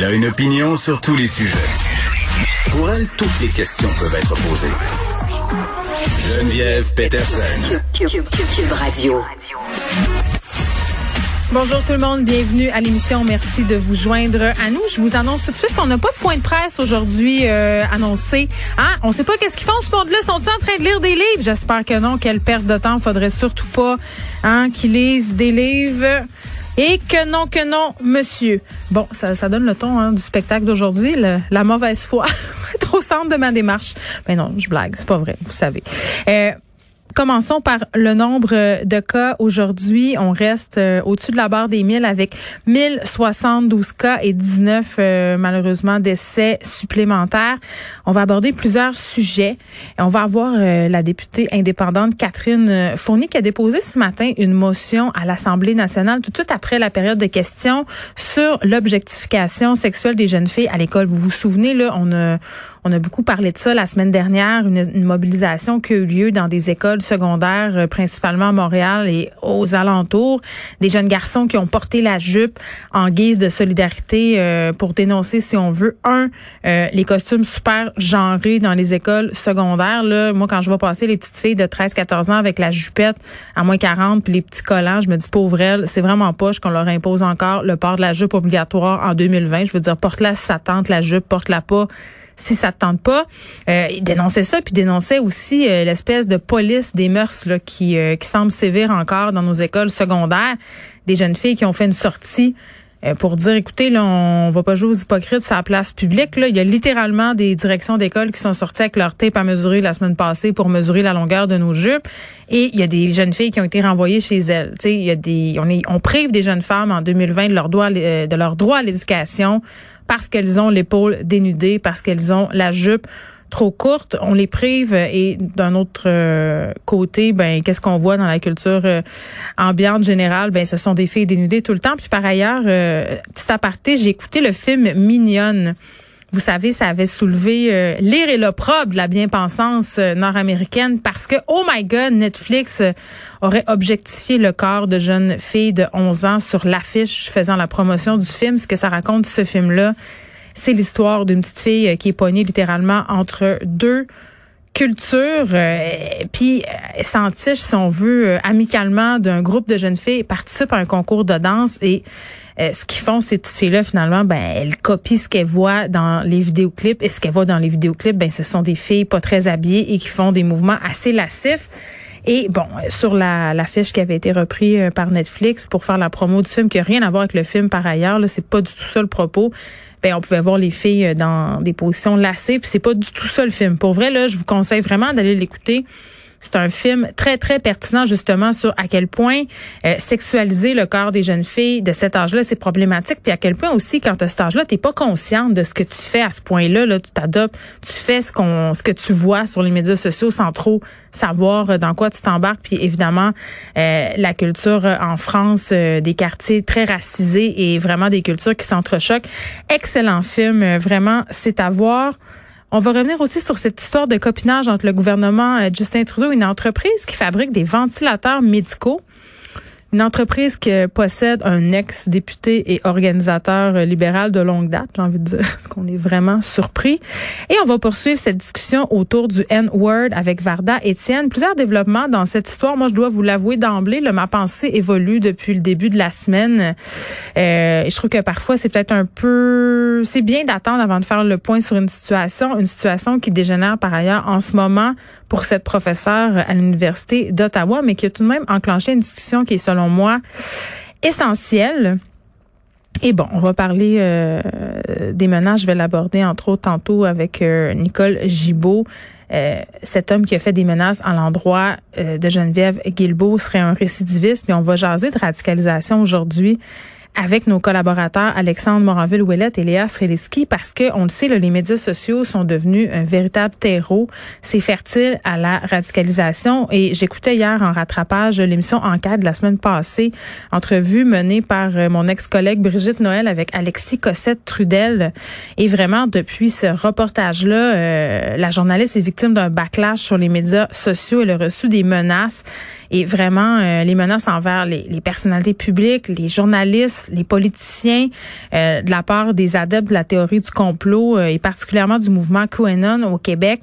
Elle a une opinion sur tous les sujets. Pour elle, toutes les questions peuvent être posées. Geneviève Peterson. Cube Radio. Bonjour tout le monde, bienvenue à l'émission. Merci de vous joindre à nous. Je vous annonce tout de suite qu'on n'a pas de point de presse aujourd'hui euh, annoncé. Hein? On sait pas qu'est-ce qu'ils font ce monde-là. Sont-ils en train de lire des livres? J'espère que non. Quelle perte de temps. Faudrait surtout pas hein, qu'ils lisent des livres. Et que non, que non, monsieur. Bon, ça, donne le ton hein, du spectacle d'aujourd'hui, la mauvaise foi. Trop centre de ma démarche. Mais non, je blague, c'est pas vrai, vous savez. Euh, Commençons par le nombre de cas. Aujourd'hui, on reste euh, au-dessus de la barre des 1000 avec 1072 cas et 19 euh, malheureusement décès supplémentaires. On va aborder plusieurs sujets. Et on va avoir euh, la députée indépendante Catherine Fournier qui a déposé ce matin une motion à l'Assemblée nationale tout de suite après la période de questions sur l'objectification sexuelle des jeunes filles à l'école. Vous vous souvenez, là, on a on a beaucoup parlé de ça la semaine dernière, une, mobilisation qui a eu lieu dans des écoles secondaires, euh, principalement à Montréal et aux alentours. Des jeunes garçons qui ont porté la jupe en guise de solidarité euh, pour dénoncer, si on veut, un, euh, les costumes super genrés dans les écoles secondaires. Là, moi, quand je vois passer les petites filles de 13-14 ans avec la jupette à moins 40 puis les petits collants, je me dis, pauvre elles, c'est vraiment poche qu'on leur impose encore le port de la jupe obligatoire en 2020. Je veux dire, porte-la si ça tente la jupe, porte-la pas si ça te tente pas. Euh, il dénonçait ça, puis dénonçait aussi euh, l'espèce de police des mœurs là, qui, euh, qui semble sévir encore dans nos écoles secondaires. Des jeunes filles qui ont fait une sortie euh, pour dire, écoutez, là, on va pas jouer aux hypocrites sur la place publique. Là. Il y a littéralement des directions d'école qui sont sorties avec leur tape à mesurer la semaine passée pour mesurer la longueur de nos jupes. Et il y a des jeunes filles qui ont été renvoyées chez elles. Il y a des, on, est, on prive des jeunes femmes en 2020 de leur droit, de leur droit à l'éducation parce qu'elles ont l'épaule dénudée, parce qu'elles ont la jupe trop courte, on les prive et d'un autre euh, côté, ben qu'est-ce qu'on voit dans la culture euh, ambiante générale? Ben ce sont des filles dénudées tout le temps. Puis par ailleurs, euh, petit aparté, j'ai écouté le film Mignonne. Vous savez, ça avait soulevé euh, l'ire et l'opprobre de la bien-pensance euh, nord-américaine parce que, oh my God, Netflix euh, aurait objectifié le corps de jeunes filles de 11 ans sur l'affiche faisant la promotion du film. Ce que ça raconte, ce film-là, c'est l'histoire d'une petite fille qui est poignée littéralement entre deux cultures, puis s'entiche, si on veut, amicalement d'un groupe de jeunes filles, participe à un concours de danse et euh, ce qu'ils font, ces petites filles-là, finalement, ben, elles copient ce qu'elles voient dans les vidéoclips. Et ce qu'elles voient dans les vidéoclips, ben, ce sont des filles pas très habillées et qui font des mouvements assez lascifs. Et bon, sur la l'affiche qui avait été reprise euh, par Netflix pour faire la promo du film, qui n'a rien à voir avec le film par ailleurs, là, c'est pas du tout ça le propos. Ben, on pouvait voir les filles euh, dans des positions lascives, puis c'est pas du tout ça le film. Pour vrai, là, je vous conseille vraiment d'aller l'écouter. C'est un film très, très pertinent justement sur à quel point euh, sexualiser le corps des jeunes filles de cet âge-là, c'est problématique. Puis à quel point aussi, quand tu as cet âge-là, tu pas consciente de ce que tu fais à ce point-là. Là, tu t'adoptes, tu fais ce, qu'on, ce que tu vois sur les médias sociaux sans trop savoir euh, dans quoi tu t'embarques. Puis évidemment, euh, la culture en France, des quartiers très racisés et vraiment des cultures qui s'entrechoquent. Excellent film, vraiment, c'est à voir. On va revenir aussi sur cette histoire de copinage entre le gouvernement euh, Justin Trudeau et une entreprise qui fabrique des ventilateurs médicaux. Une entreprise qui possède un ex-député et organisateur libéral de longue date, j'ai envie de dire, parce qu'on est vraiment surpris. Et on va poursuivre cette discussion autour du N-word avec Varda Etienne. Plusieurs développements dans cette histoire. Moi, je dois vous l'avouer d'emblée, ma pensée évolue depuis le début de la semaine. Euh, je trouve que parfois, c'est peut-être un peu... C'est bien d'attendre avant de faire le point sur une situation, une situation qui dégénère par ailleurs en ce moment pour cette professeure à l'Université d'Ottawa, mais qui a tout de même enclenché une discussion qui est, selon moi, essentielle. Et bon, on va parler euh, des menaces. Je vais l'aborder entre autres tantôt avec euh, Nicole Gibault. cet homme qui a fait des menaces à l'endroit de Geneviève Guilbeault serait un récidiviste. Puis on va jaser de radicalisation aujourd'hui avec nos collaborateurs Alexandre Moranville-Ouellette et Léa Sreliski parce que on le sait, les médias sociaux sont devenus un véritable terreau. C'est fertile à la radicalisation. Et j'écoutais hier en rattrapage l'émission Enquête de la semaine passée, entrevue menée par euh, mon ex-collègue Brigitte Noël avec Alexis Cossette Trudel. Et vraiment, depuis ce reportage-là, euh, la journaliste est victime d'un backlash sur les médias sociaux. Elle a reçu des menaces et vraiment euh, les menaces envers les, les, personnalités publiques, les journalistes, les politiciens, euh, de la part des adeptes de la théorie du complot euh, et particulièrement du mouvement QAnon au Québec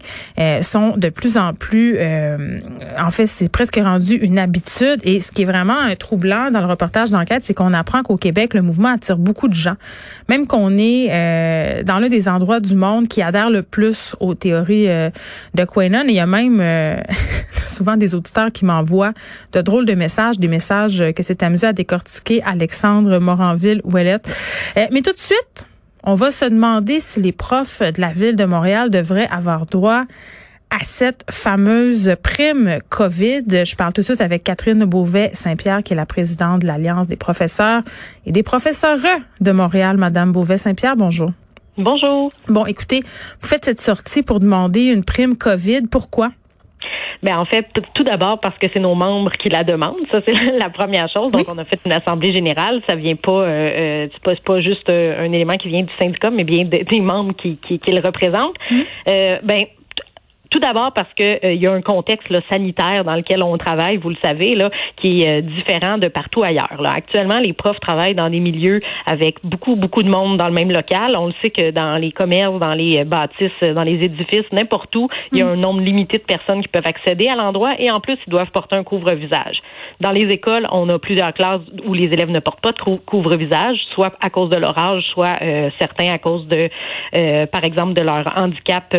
sont de plus en plus, en fait, c'est presque rendu une habitude. Et ce qui est vraiment troublant dans le reportage d'enquête, c'est qu'on apprend qu'au Québec, le mouvement attire beaucoup de gens, même qu'on est dans l'un des endroits du monde qui adhère le plus aux théories de QAnon. Et il y a même souvent des auditeurs qui m'envoient de drôles de messages, des messages que s'est amusé à décortiquer Alexandre Moranville-Ouellette. Euh, mais tout de suite, on va se demander si les profs de la ville de Montréal devraient avoir droit à cette fameuse prime COVID. Je parle tout de suite avec Catherine Beauvais-Saint-Pierre, qui est la présidente de l'Alliance des professeurs et des professeurs de Montréal. Madame Beauvais-Saint-Pierre, bonjour. Bonjour. Bon, écoutez, vous faites cette sortie pour demander une prime COVID. Pourquoi? Ben en fait, tout d'abord parce que c'est nos membres qui la demandent. Ça c'est la première chose. Donc on a fait une assemblée générale. Ça vient pas, euh, euh c'est pas, pas juste euh, un élément qui vient du syndicat, mais bien des, membres qui, qui, qui le représentent. Mmh. Euh, ben tout d'abord parce que euh, il y a un contexte sanitaire dans lequel on travaille, vous le savez, là, qui est euh, différent de partout ailleurs. Là. Actuellement, les profs travaillent dans des milieux avec beaucoup, beaucoup de monde dans le même local. On le sait que dans les commerces, dans les euh, bâtisses, dans les édifices, n'importe où, il y a mm. un nombre limité de personnes qui peuvent accéder à l'endroit et en plus, ils doivent porter un couvre-visage. Dans les écoles, on a plusieurs classes où les élèves ne portent pas de couvre-visage, soit à cause de leur âge, soit certains à cause de, par exemple, de leur handicap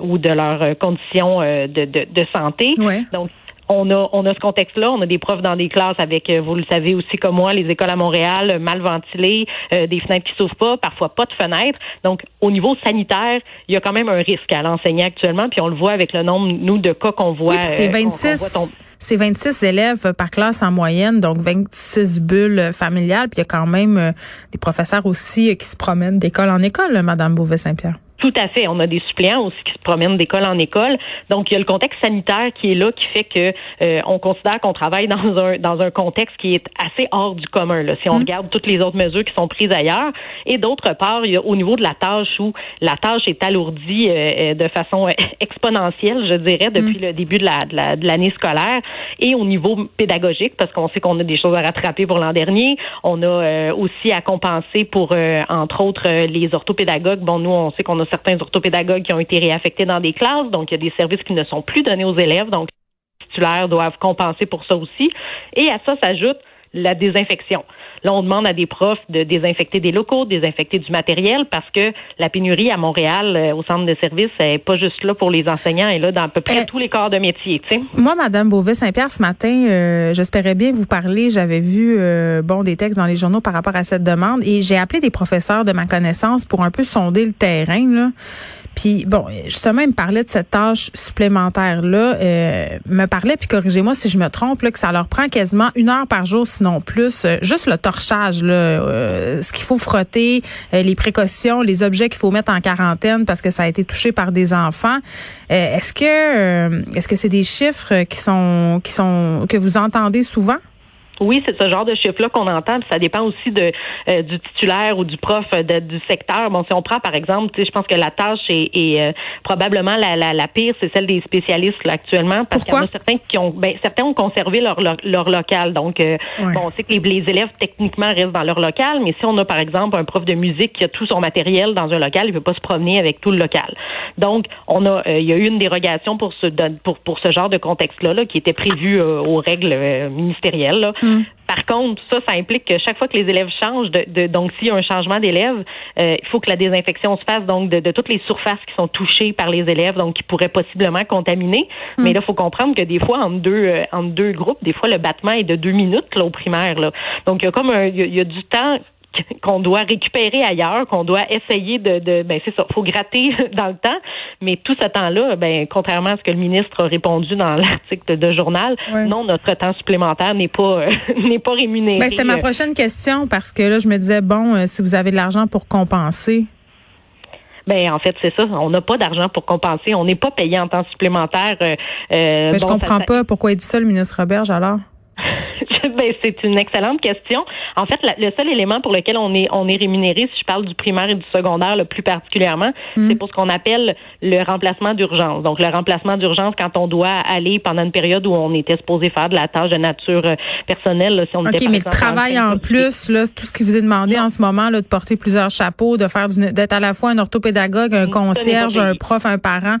ou de leur conditions euh, de, de, de santé. Donc, on a, on a ce contexte-là. On a des profs dans des classes avec, euh, vous le savez aussi comme moi, les écoles à Montréal euh, mal ventilées, euh, des fenêtres qui s'ouvrent pas, parfois pas de fenêtres. Donc, au niveau sanitaire, il y a quand même un risque à l'enseigner actuellement. Puis on le voit avec le nombre, nous, de cas qu'on voit. Oui, c'est 26, c'est 26 élèves par classe en moyenne, donc 26 bulles familiales. Puis il y a quand même des professeurs aussi qui se promènent d'école en école, Madame Beauvais-Saint-Pierre. Tout à fait. On a des suppléants aussi qui se promènent d'école en école. Donc, il y a le contexte sanitaire qui est là, qui fait que euh, on considère qu'on travaille dans un dans un contexte qui est assez hors du commun. Là, si on mmh. regarde toutes les autres mesures qui sont prises ailleurs. Et d'autre part, il y a au niveau de la tâche où la tâche est alourdie euh, euh, de façon exponentielle, je dirais, depuis mmh. le début de la de l'année scolaire. Et au niveau pédagogique, parce qu'on sait qu'on a des choses à rattraper pour l'an dernier. On a aussi à compenser pour, entre autres, les orthopédagogues. Bon, nous, on sait qu'on a certains orthopédagogues qui ont été réaffectés dans des classes, donc il y a des services qui ne sont plus donnés aux élèves, donc les titulaires doivent compenser pour ça aussi. Et à ça s'ajoute la désinfection. Là, on demande à des profs de désinfecter des locaux, de désinfecter du matériel parce que la pénurie à Montréal, euh, au centre de services, n'est pas juste là pour les enseignants, elle est là dans à peu près euh, tous les corps de métier. Moi, Madame Beauvais-Saint-Pierre, ce matin, euh, j'espérais bien vous parler. J'avais vu bon des textes dans les journaux par rapport à cette demande et j'ai appelé des professeurs de ma connaissance pour un peu sonder le terrain. Là. Puis bon, justement, il me parlait de cette tâche supplémentaire là, euh, me parlait puis corrigez-moi si je me trompe là, que ça leur prend quasiment une heure par jour, sinon plus, euh, juste le torchage là, euh, ce qu'il faut frotter, les précautions, les objets qu'il faut mettre en quarantaine parce que ça a été touché par des enfants. est-ce que est-ce que c'est des chiffres qui sont qui sont que vous entendez souvent? Oui, c'est ce genre de chiffre-là qu'on entend. ça dépend aussi de euh, du titulaire ou du prof euh, du secteur. Bon, si on prend par exemple, je pense que la tâche est, est euh, probablement la, la, la pire, c'est celle des spécialistes là, actuellement, parce qu'il y en a certains qui ont, ben, certains ont conservé leur leur, local. Donc, bon, on sait que les, les, élèves techniquement restent dans leur local, mais si on a par exemple un prof de musique qui a tout son matériel dans un local, il ne peut pas se promener avec tout le local. Donc, on a, il y a eu une dérogation pour ce pour pour ce genre de contexte-là, là, qui était prévu aux règles ministérielles. Là. Mm. Par contre, ça, ça implique que chaque fois que les élèves changent, de, donc s'il y a un changement d'élèves, euh, il faut que la désinfection se fasse donc de, toutes les surfaces qui sont touchées par les élèves, donc qui pourraient possiblement contaminer. Mm. Mais là, il faut comprendre que des fois, entre deux, euh, entre deux groupes, des fois, le battement est de deux minutes là, au primaire. Là. Donc, il y a comme un, il y a du temps qu'on doit récupérer ailleurs, qu'on doit essayer de, de ben c'est ça, faut gratter dans le temps, mais tout ce temps-là, ben contrairement à ce que le ministre a répondu dans l'article de journal, non, notre temps supplémentaire n'est pas n'est pas rémunéré. Ben, c'était ma prochaine question parce que là, je me disais bon, euh, si vous avez de l'argent pour compenser. Ben en fait c'est ça, on n'a pas d'argent pour compenser, on n'est pas payé en temps supplémentaire. Euh, euh ben, je comprends pas pourquoi il dit ça le ministre Roberge alors. ben, c'est une excellente question. En fait, le seul élément pour lequel on est on est rémunéré, si je parle du primaire et du secondaire, le plus particulièrement, hmm. c'est pour ce qu'on appelle le remplacement d'urgence. Donc, le remplacement d'urgence quand on doit aller pendant une période où on était supposé faire de la tâche de nature euh, personnelle. Là, si on OK, mais le travail en, plus, là, tout ce qui vous est demandé en ce moment, là, de porter plusieurs chapeaux, de faire d'être à la fois un orthopédagogue, un concierge, un prof, un parent,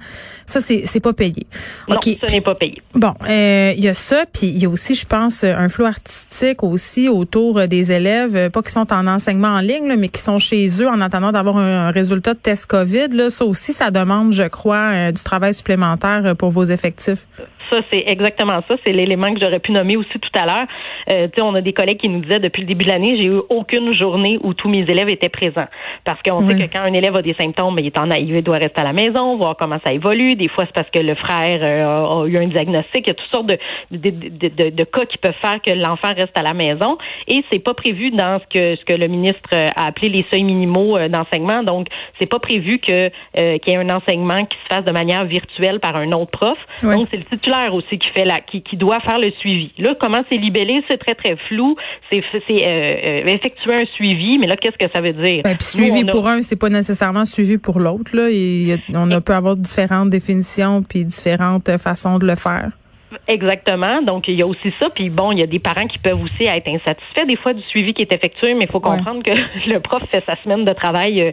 ça, c'est, c'est pas payé. Non, ce n'est pas payé. Bon, euh, il y a ça, puis il y a aussi, je pense, un flou artistique aussi autour des élèves, euh, pas qui sont en enseignement en ligne, mais qui sont chez eux en attendant d'avoir un, résultat de test COVID. Là, ça aussi, ça demande, je crois, euh, du travail supplémentaire euh, pour vos effectifs ça, c'est exactement ça. C'est l'élément que j'aurais pu nommer aussi tout à l'heure. Euh, on a des collègues qui nous disaient depuis le début de l'année, j'ai eu aucune journée où tous mes élèves étaient présents. Parce qu'on sait que quand un élève a des symptômes, il est en il doit rester à la maison, voir comment ça évolue. Des fois, c'est parce que le frère euh, a eu un diagnostic. Il y a toutes sortes de, de, de, de, cas qui peuvent faire que l'enfant reste à la maison. Et c'est pas prévu dans ce que ce que le ministre a appelé les seuils minimaux euh, d'enseignement. Donc, c'est pas prévu que euh, qu'il y ait un enseignement qui se fasse de manière virtuelle par un autre prof. Donc, c'est le titulaire aussi qui fait la, qui, qui doit faire le suivi. Là, comment c'est libellé, c'est très très flou. C'est c'est euh, euh, effectuer un suivi, mais là, qu'est-ce que ça veut dire? Ben, puis suivi pour un, c'est pas nécessairement suivi pour l'autre. Là, on a, peut avoir différentes définitions puis différentes façons de le faire. Exactement. Donc, il y a aussi ça. Puis bon, il y a des parents qui peuvent aussi être insatisfaits des fois du suivi qui est effectué, mais il faut comprendre que le prof fait sa semaine de travail euh,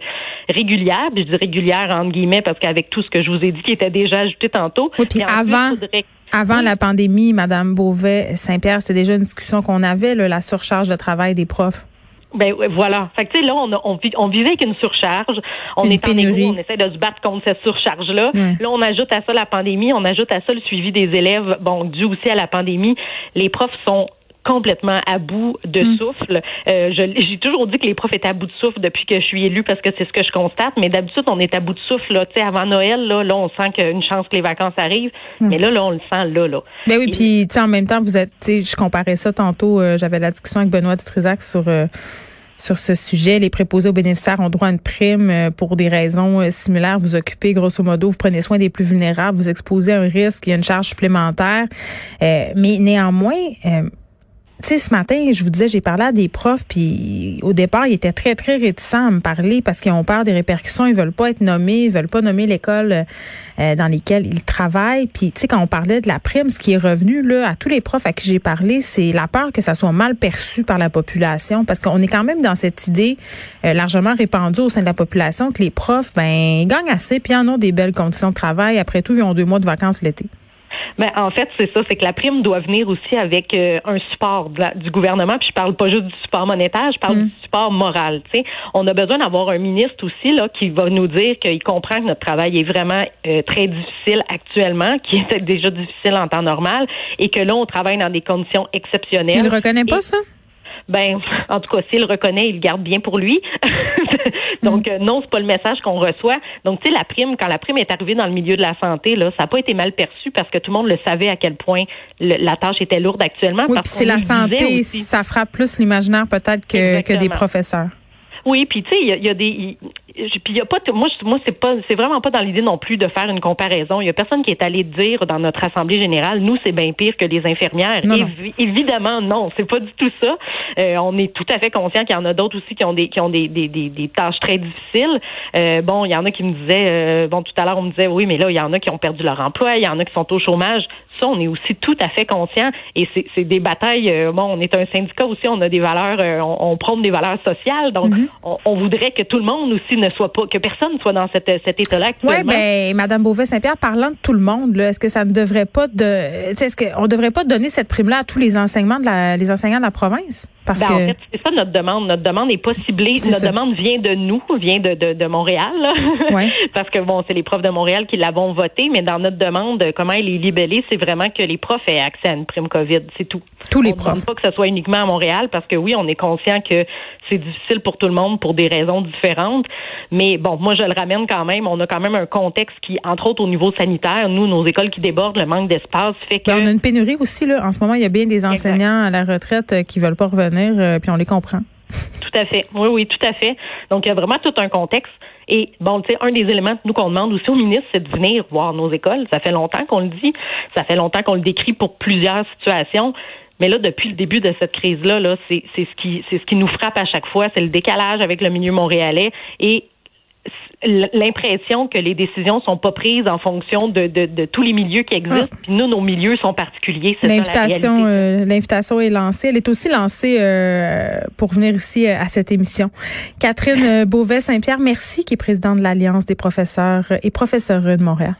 régulière. Puis je dis régulière entre guillemets parce qu'avec tout ce que je vous ai dit qui était déjà ajouté tantôt. Oui, puis avant, avant la pandémie, Madame Beauvais, Saint-Pierre, c'était déjà une discussion qu'on avait, là, la surcharge de travail des profs. Ben voilà. Fait que tu sais là on, on, on, vivait avec une surcharge. On est en égo, on essaie de se battre contre cette surcharge là. Là on ajoute à ça la pandémie, on ajoute à ça le suivi des élèves. Bon dû aussi à la pandémie, les profs sont complètement à bout de mm. souffle. Euh, j'ai toujours dit que les profs étaient à bout de souffle depuis que je suis élue parce que c'est ce que je constate. Mais d'habitude, on est à bout de souffle. Là, avant Noël, là, là, on sent qu'il y a une chance que les vacances arrivent. Mm. Mais là, là, on le sent là. là. Ben oui, puis en même temps, vous êtes, je comparais ça tantôt. Euh, j'avais la discussion avec Benoît Dutrisac sur euh, sur ce sujet. Les préposés aux bénéficiaires ont droit à une prime pour des raisons similaires. Vous occupez, grosso modo, vous prenez soin des plus vulnérables, vous exposez à un risque, il y a une charge supplémentaire. mais néanmoins, tu ce matin, je vous disais, j'ai parlé à des profs, puis au départ, ils étaient très, très réticents à me parler parce qu'ils ont peur des répercussions. Ils veulent pas être nommés, ils veulent pas nommer l'école euh, dans laquelle ils travaillent. Puis, tu sais, quand on parlait de la prime, ce qui est revenu là à tous les profs à qui j'ai parlé, c'est la peur que ça soit mal perçu par la population, parce qu'on est quand même dans cette idée euh, largement répandue au sein de la population que les profs, ben, ils gagnent assez, puis en ont des belles conditions de travail. Après tout, ils ont deux mois de vacances l'été. Mais en fait, c'est ça, c'est que la prime doit venir aussi avec euh, un support du gouvernement. Puis je parle pas juste du support monétaire, je parle mm. du support moral. Tu sais, on a besoin d'avoir un ministre aussi là qui va nous dire qu'il comprend que notre travail est vraiment euh, très difficile actuellement, qui est déjà difficile en temps normal, et que là on travaille dans des conditions exceptionnelles. Il ne reconnaît pas ça? Ben, en tout cas, s'il le reconnaît, il le garde bien pour lui. Donc, mm. euh, non, c'est pas le message qu'on reçoit. Donc, tu sais, la prime, quand la prime est arrivée dans le milieu de la santé, là, ça n'a pas été mal perçu parce que tout le monde le savait à quel point la tâche était lourde actuellement. Oui, puis c'est la santé, ça frappe plus l'imaginaire peut-être que, que des professeurs. Oui, puis tu sais, il y, a des puis il y a pas moi moi c'est pas c'est vraiment pas dans l'idée non plus de faire une comparaison. Il y a personne qui est allé dire dans notre assemblée générale nous c'est bien pire que les infirmières. Évidemment non, c'est pas du tout ça. Euh, on est tout à fait conscient qu'il y en a d'autres aussi qui ont des qui ont des des, des, des tâches très difficiles. Euh, bon, il y en a qui me disaient euh, bon tout à l'heure on me disait oui mais là il y en a qui ont perdu leur emploi, il y en a qui sont au chômage. Ça, on est aussi tout à fait conscient et c'est des batailles. Euh, bon, on est un syndicat aussi, on a des valeurs, on, on prône des valeurs sociales, donc mm-hmm. On, on, voudrait que tout le monde aussi ne soit pas, que personne soit dans cet état-là. Oui, ben, Madame Beauvais-Saint-Pierre, parlant de tout le monde, est-ce que ça ne devrait pas de, est-ce qu'on ne devrait pas donner cette prime-là à tous les enseignements de la, les enseignants de la province? Parce ben, que... En fait, c'est ça notre demande. Notre demande n'est pas ciblée. Notre demande vient de nous, vient de, de, de Montréal. Ouais. Parce que bon, c'est les profs de Montréal qui l'avons voté, mais dans notre demande, comment elle est libellée, c'est vraiment que les profs aient accès à une prime COVID. C'est tout. Tous les on profs. Ne pas que ce soit uniquement à Montréal, parce que oui, on est conscient que c'est difficile pour tout le monde pour des raisons différentes. Mais bon, moi, je le ramène quand même. On a quand même un contexte qui, entre autres au niveau sanitaire, nous, nos écoles qui débordent, le manque d'espace fait que. Ben, on a une pénurie aussi, là. En ce moment, il y a bien des enseignants à la retraite euh, qui veulent pas revenir, euh, puis on les comprend. Tout à fait. Oui, oui, tout à fait. Donc, il y a vraiment tout un contexte. Et bon, tu sais, un des éléments, nous, qu'on demande aussi au ministre, c'est de venir voir nos écoles. Ça fait longtemps qu'on le dit. Ça fait longtemps qu'on le décrit pour plusieurs situations. Mais là, depuis le début de cette crise-là, là, c'est ce qui c'est ce qui nous frappe à chaque fois, c'est le décalage avec le milieu montréalais et l'impression que les décisions sont pas prises en fonction de, de, de tous les milieux qui existent. Ah. nous, nos milieux sont particuliers. L'invitation, euh, l'invitation est lancée. Elle est aussi lancée euh, pour venir ici euh, à cette émission. Catherine Beauvais Saint-Pierre, merci, qui est présidente de l'Alliance des professeurs et professeurs de Montréal.